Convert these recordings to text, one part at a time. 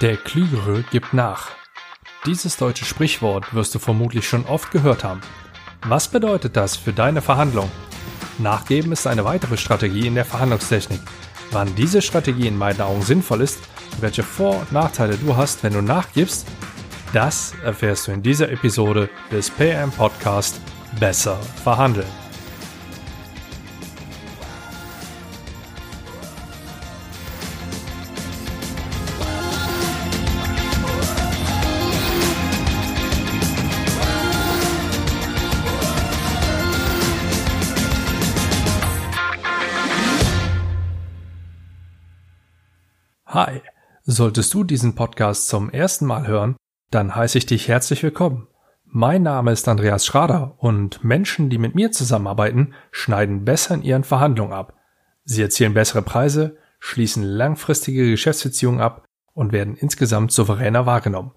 Der Klügere gibt nach. Dieses deutsche Sprichwort wirst du vermutlich schon oft gehört haben. Was bedeutet das für deine Verhandlung? Nachgeben ist eine weitere Strategie in der Verhandlungstechnik. Wann diese Strategie in meinen Augen sinnvoll ist welche Vor- und Nachteile du hast, wenn du nachgibst, das erfährst du in dieser Episode des PM Podcast Besser verhandeln. Hi, solltest du diesen Podcast zum ersten Mal hören, dann heiße ich dich herzlich willkommen. Mein Name ist Andreas Schrader und Menschen, die mit mir zusammenarbeiten, schneiden besser in ihren Verhandlungen ab. Sie erzielen bessere Preise, schließen langfristige Geschäftsbeziehungen ab und werden insgesamt souveräner wahrgenommen.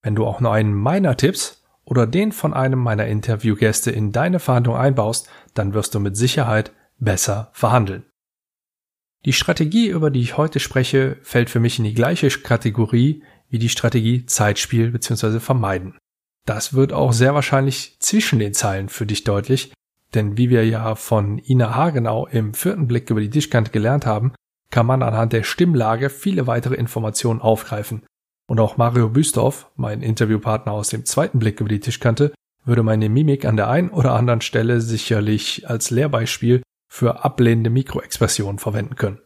Wenn du auch nur einen meiner Tipps oder den von einem meiner Interviewgäste in deine Verhandlung einbaust, dann wirst du mit Sicherheit besser verhandeln. Die Strategie, über die ich heute spreche, fällt für mich in die gleiche Kategorie wie die Strategie Zeitspiel bzw. Vermeiden. Das wird auch sehr wahrscheinlich zwischen den Zeilen für dich deutlich, denn wie wir ja von Ina Hagenau im vierten Blick über die Tischkante gelernt haben, kann man anhand der Stimmlage viele weitere Informationen aufgreifen. Und auch Mario Büstorf, mein Interviewpartner aus dem zweiten Blick über die Tischkante, würde meine Mimik an der einen oder anderen Stelle sicherlich als Lehrbeispiel für ablehnende Mikroexpressionen verwenden können.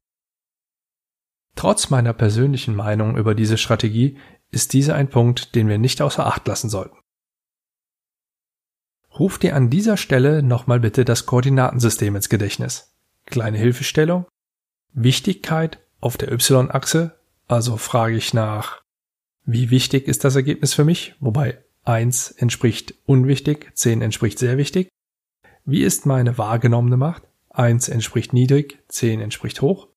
Trotz meiner persönlichen Meinung über diese Strategie ist diese ein Punkt, den wir nicht außer Acht lassen sollten. Ruf dir an dieser Stelle nochmal bitte das Koordinatensystem ins Gedächtnis. Kleine Hilfestellung. Wichtigkeit auf der Y-Achse, also frage ich nach, wie wichtig ist das Ergebnis für mich, wobei 1 entspricht unwichtig, 10 entspricht sehr wichtig. Wie ist meine wahrgenommene Macht? 1 entspricht niedrig, 10 entspricht hoch.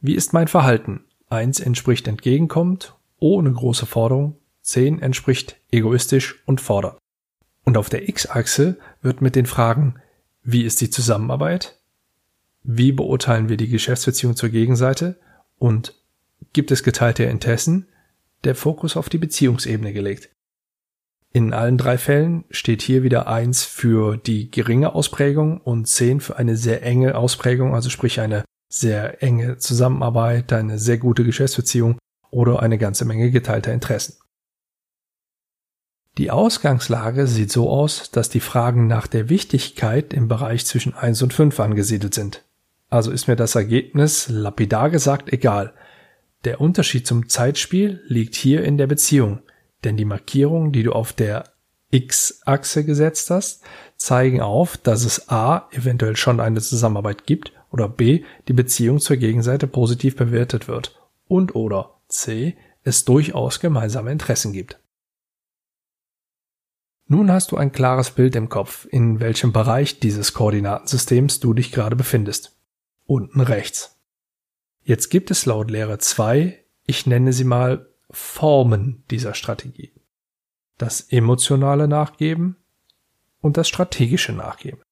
Wie ist mein Verhalten? 1 entspricht entgegenkommend, ohne große Forderung, 10 entspricht egoistisch und fordert. Und auf der X-Achse wird mit den Fragen, wie ist die Zusammenarbeit? Wie beurteilen wir die Geschäftsbeziehung zur Gegenseite? Und gibt es geteilte Interessen? Der Fokus auf die Beziehungsebene gelegt. In allen drei Fällen steht hier wieder eins für die geringe Ausprägung und zehn für eine sehr enge Ausprägung, also sprich eine sehr enge Zusammenarbeit, eine sehr gute Geschäftsbeziehung oder eine ganze Menge geteilter Interessen. Die Ausgangslage sieht so aus, dass die Fragen nach der Wichtigkeit im Bereich zwischen 1 und 5 angesiedelt sind. Also ist mir das Ergebnis lapidar gesagt egal. Der Unterschied zum Zeitspiel liegt hier in der Beziehung. Denn die Markierungen, die du auf der X-Achse gesetzt hast, zeigen auf, dass es A eventuell schon eine Zusammenarbeit gibt oder B die Beziehung zur Gegenseite positiv bewertet wird und oder C es durchaus gemeinsame Interessen gibt. Nun hast du ein klares Bild im Kopf, in welchem Bereich dieses Koordinatensystems du dich gerade befindest. Unten rechts. Jetzt gibt es laut Lehre 2, ich nenne sie mal Formen dieser Strategie. Das emotionale Nachgeben und das strategische Nachgeben.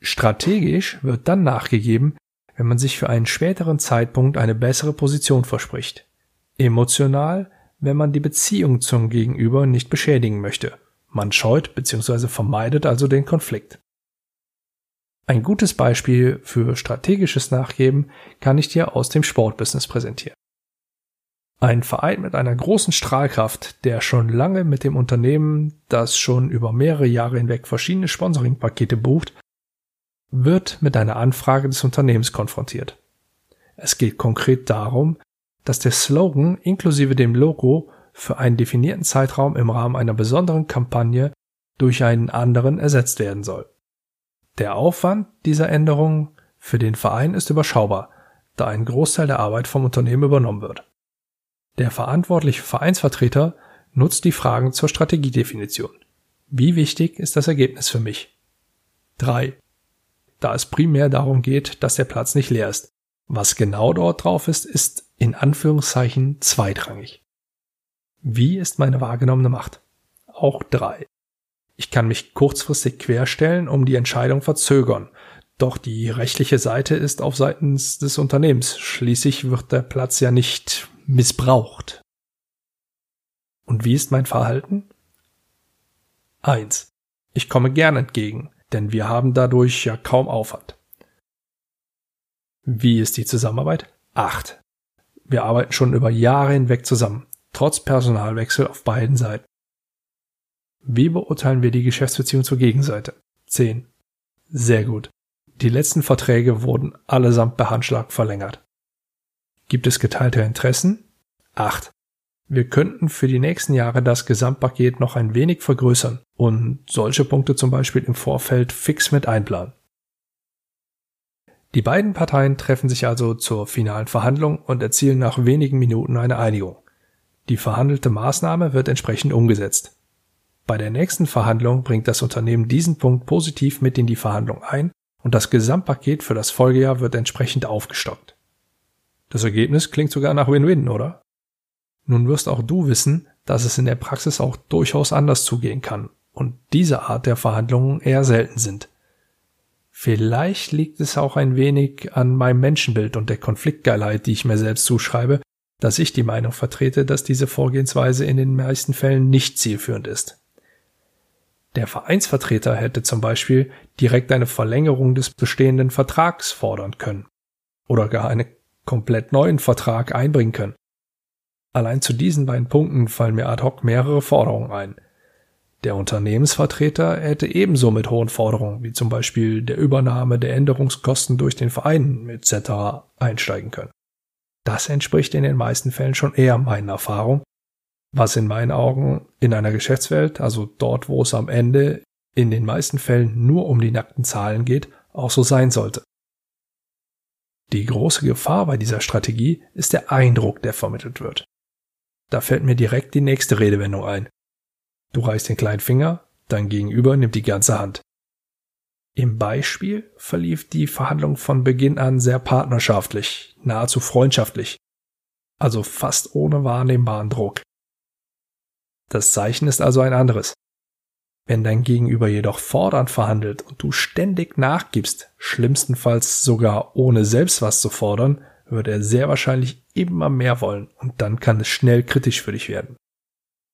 Strategisch wird dann nachgegeben, wenn man sich für einen späteren Zeitpunkt eine bessere Position verspricht. Emotional, wenn man die Beziehung zum Gegenüber nicht beschädigen möchte. Man scheut bzw. vermeidet also den Konflikt. Ein gutes Beispiel für strategisches Nachgeben kann ich dir aus dem Sportbusiness präsentieren. Ein Verein mit einer großen Strahlkraft, der schon lange mit dem Unternehmen, das schon über mehrere Jahre hinweg verschiedene Sponsoring-Pakete bucht, wird mit einer Anfrage des Unternehmens konfrontiert. Es geht konkret darum, dass der Slogan inklusive dem Logo für einen definierten Zeitraum im Rahmen einer besonderen Kampagne durch einen anderen ersetzt werden soll. Der Aufwand dieser Änderung für den Verein ist überschaubar, da ein Großteil der Arbeit vom Unternehmen übernommen wird. Der verantwortliche Vereinsvertreter nutzt die Fragen zur Strategiedefinition. Wie wichtig ist das Ergebnis für mich? 3. Da es primär darum geht, dass der Platz nicht leer ist. Was genau dort drauf ist, ist in Anführungszeichen zweitrangig. Wie ist meine wahrgenommene Macht? Auch 3. Ich kann mich kurzfristig querstellen, um die Entscheidung verzögern. Doch die rechtliche Seite ist auf seitens des Unternehmens. Schließlich wird der Platz ja nicht missbraucht. Und wie ist mein Verhalten? 1. Ich komme gern entgegen, denn wir haben dadurch ja kaum Aufwand. Wie ist die Zusammenarbeit? 8. Wir arbeiten schon über Jahre hinweg zusammen, trotz Personalwechsel auf beiden Seiten. Wie beurteilen wir die Geschäftsbeziehung zur Gegenseite? 10. Sehr gut. Die letzten Verträge wurden allesamt per Handschlag verlängert. Gibt es geteilte Interessen? 8. Wir könnten für die nächsten Jahre das Gesamtpaket noch ein wenig vergrößern und solche Punkte zum Beispiel im Vorfeld fix mit einplanen. Die beiden Parteien treffen sich also zur finalen Verhandlung und erzielen nach wenigen Minuten eine Einigung. Die verhandelte Maßnahme wird entsprechend umgesetzt. Bei der nächsten Verhandlung bringt das Unternehmen diesen Punkt positiv mit in die Verhandlung ein und das Gesamtpaket für das Folgejahr wird entsprechend aufgestockt. Das Ergebnis klingt sogar nach Win-Win, oder? Nun wirst auch du wissen, dass es in der Praxis auch durchaus anders zugehen kann und diese Art der Verhandlungen eher selten sind. Vielleicht liegt es auch ein wenig an meinem Menschenbild und der Konfliktgeilheit, die ich mir selbst zuschreibe, dass ich die Meinung vertrete, dass diese Vorgehensweise in den meisten Fällen nicht zielführend ist. Der Vereinsvertreter hätte zum Beispiel direkt eine Verlängerung des bestehenden Vertrags fordern können oder gar einen komplett neuen Vertrag einbringen können. Allein zu diesen beiden Punkten fallen mir ad hoc mehrere Forderungen ein. Der Unternehmensvertreter hätte ebenso mit hohen Forderungen, wie zum Beispiel der Übernahme der Änderungskosten durch den Verein etc. einsteigen können. Das entspricht in den meisten Fällen schon eher meinen Erfahrungen, was in meinen Augen in einer Geschäftswelt, also dort, wo es am Ende in den meisten Fällen nur um die nackten Zahlen geht, auch so sein sollte. Die große Gefahr bei dieser Strategie ist der Eindruck, der vermittelt wird. Da fällt mir direkt die nächste Redewendung ein. Du reichst den kleinen Finger, dein Gegenüber nimmt die ganze Hand. Im Beispiel verlief die Verhandlung von Beginn an sehr partnerschaftlich, nahezu freundschaftlich, also fast ohne wahrnehmbaren Druck. Das Zeichen ist also ein anderes. Wenn dein Gegenüber jedoch fordernd verhandelt und du ständig nachgibst, schlimmstenfalls sogar ohne selbst was zu fordern, wird er sehr wahrscheinlich immer mehr wollen und dann kann es schnell kritisch für dich werden.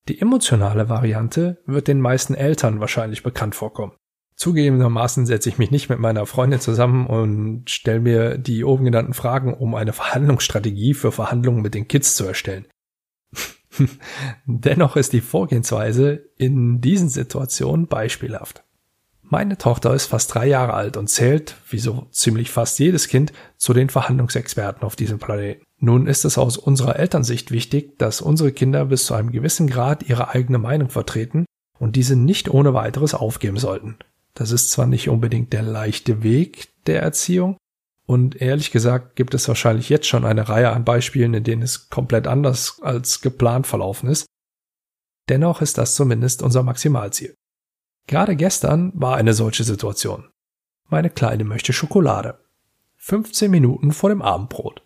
Die emotionale Variante wird den meisten Eltern wahrscheinlich bekannt vorkommen. Zugegebenermaßen setze ich mich nicht mit meiner Freundin zusammen und stelle mir die oben genannten Fragen, um eine Verhandlungsstrategie für Verhandlungen mit den Kids zu erstellen. Dennoch ist die Vorgehensweise in diesen Situationen beispielhaft. Meine Tochter ist fast drei Jahre alt und zählt, wie so ziemlich fast jedes Kind, zu den Verhandlungsexperten auf diesem Planeten. Nun ist es aus unserer Elternsicht wichtig, dass unsere Kinder bis zu einem gewissen Grad ihre eigene Meinung vertreten und diese nicht ohne weiteres aufgeben sollten. Das ist zwar nicht unbedingt der leichte Weg der Erziehung, und ehrlich gesagt gibt es wahrscheinlich jetzt schon eine Reihe an Beispielen, in denen es komplett anders als geplant verlaufen ist. Dennoch ist das zumindest unser Maximalziel. Gerade gestern war eine solche Situation. Meine Kleine möchte Schokolade. 15 Minuten vor dem Abendbrot.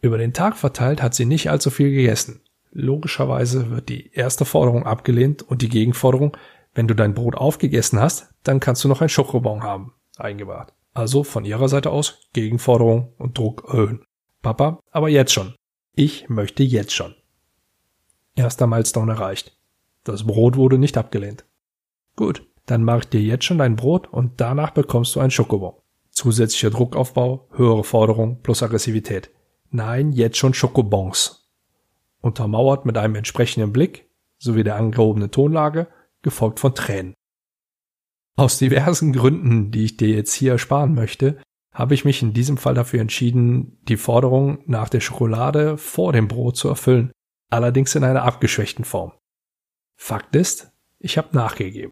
Über den Tag verteilt hat sie nicht allzu viel gegessen. Logischerweise wird die erste Forderung abgelehnt und die Gegenforderung, wenn du dein Brot aufgegessen hast, dann kannst du noch ein Schokobon haben, eingebracht. Also von ihrer Seite aus Gegenforderung und Druck erhöhen. Papa, aber jetzt schon. Ich möchte jetzt schon. Erster Milestone erreicht. Das Brot wurde nicht abgelehnt. Gut, dann mach ich dir jetzt schon dein Brot und danach bekommst du ein Schokobon. Zusätzlicher Druckaufbau, höhere Forderung plus Aggressivität. Nein, jetzt schon Schokobons. Untermauert mit einem entsprechenden Blick sowie der angehobenen Tonlage, gefolgt von Tränen. Aus diversen Gründen, die ich dir jetzt hier ersparen möchte, habe ich mich in diesem Fall dafür entschieden, die Forderung nach der Schokolade vor dem Brot zu erfüllen, allerdings in einer abgeschwächten Form. Fakt ist, ich habe nachgegeben.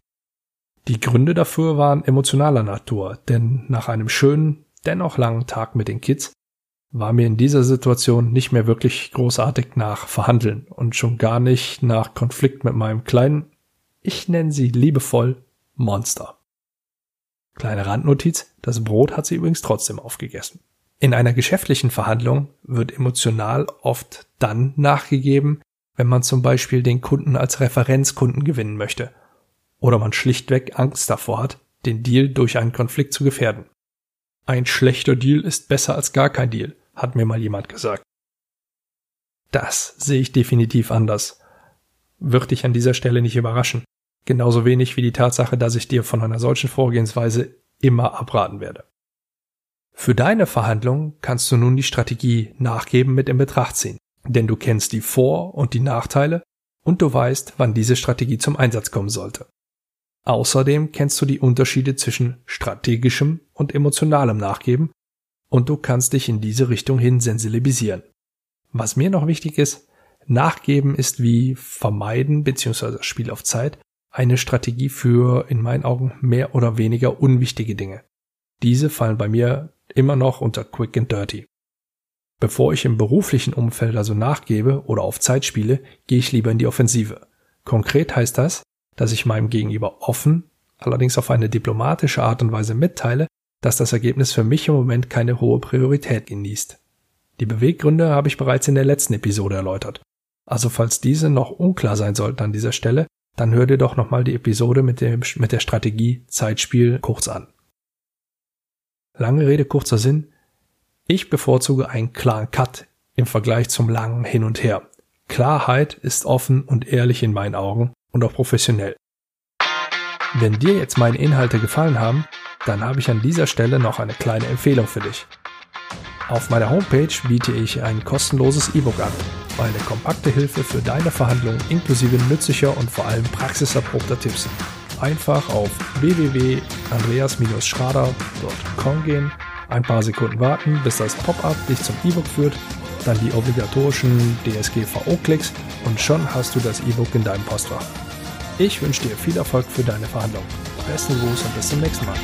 Die Gründe dafür waren emotionaler Natur, denn nach einem schönen, dennoch langen Tag mit den Kids war mir in dieser Situation nicht mehr wirklich großartig nach Verhandeln und schon gar nicht nach Konflikt mit meinem kleinen, ich nenne sie liebevoll Monster. Kleine Randnotiz, das Brot hat sie übrigens trotzdem aufgegessen. In einer geschäftlichen Verhandlung wird emotional oft dann nachgegeben, wenn man zum Beispiel den Kunden als Referenzkunden gewinnen möchte oder man schlichtweg Angst davor hat, den Deal durch einen Konflikt zu gefährden. Ein schlechter Deal ist besser als gar kein Deal, hat mir mal jemand gesagt. Das sehe ich definitiv anders. wird dich an dieser Stelle nicht überraschen. Genauso wenig wie die Tatsache, dass ich dir von einer solchen Vorgehensweise immer abraten werde. Für deine Verhandlungen kannst du nun die Strategie Nachgeben mit in Betracht ziehen, denn du kennst die Vor- und die Nachteile und du weißt, wann diese Strategie zum Einsatz kommen sollte. Außerdem kennst du die Unterschiede zwischen strategischem und emotionalem Nachgeben und du kannst dich in diese Richtung hin sensibilisieren. Was mir noch wichtig ist, Nachgeben ist wie Vermeiden bzw. Spiel auf Zeit eine Strategie für in meinen Augen mehr oder weniger unwichtige Dinge. Diese fallen bei mir immer noch unter Quick and Dirty. Bevor ich im beruflichen Umfeld also nachgebe oder auf Zeit spiele, gehe ich lieber in die Offensive. Konkret heißt das, dass ich meinem Gegenüber offen, allerdings auf eine diplomatische Art und Weise mitteile, dass das Ergebnis für mich im Moment keine hohe Priorität genießt. Die Beweggründe habe ich bereits in der letzten Episode erläutert. Also falls diese noch unklar sein sollten an dieser Stelle, dann hör dir doch nochmal die Episode mit, dem, mit der Strategie Zeitspiel kurz an. Lange Rede, kurzer Sinn. Ich bevorzuge einen klaren Cut im Vergleich zum langen Hin und Her. Klarheit ist offen und ehrlich in meinen Augen und auch professionell. Wenn dir jetzt meine Inhalte gefallen haben, dann habe ich an dieser Stelle noch eine kleine Empfehlung für dich. Auf meiner Homepage biete ich ein kostenloses E-Book an, eine kompakte Hilfe für deine Verhandlungen inklusive nützlicher und vor allem praxiserprobter Tipps. Einfach auf www.andreas-schrader.com gehen, ein paar Sekunden warten, bis das Pop-up dich zum E-Book führt, dann die obligatorischen DSGVO-Klicks und schon hast du das E-Book in deinem Postfach. Ich wünsche dir viel Erfolg für deine Verhandlungen. Besten Gruß und bis zum nächsten Mal.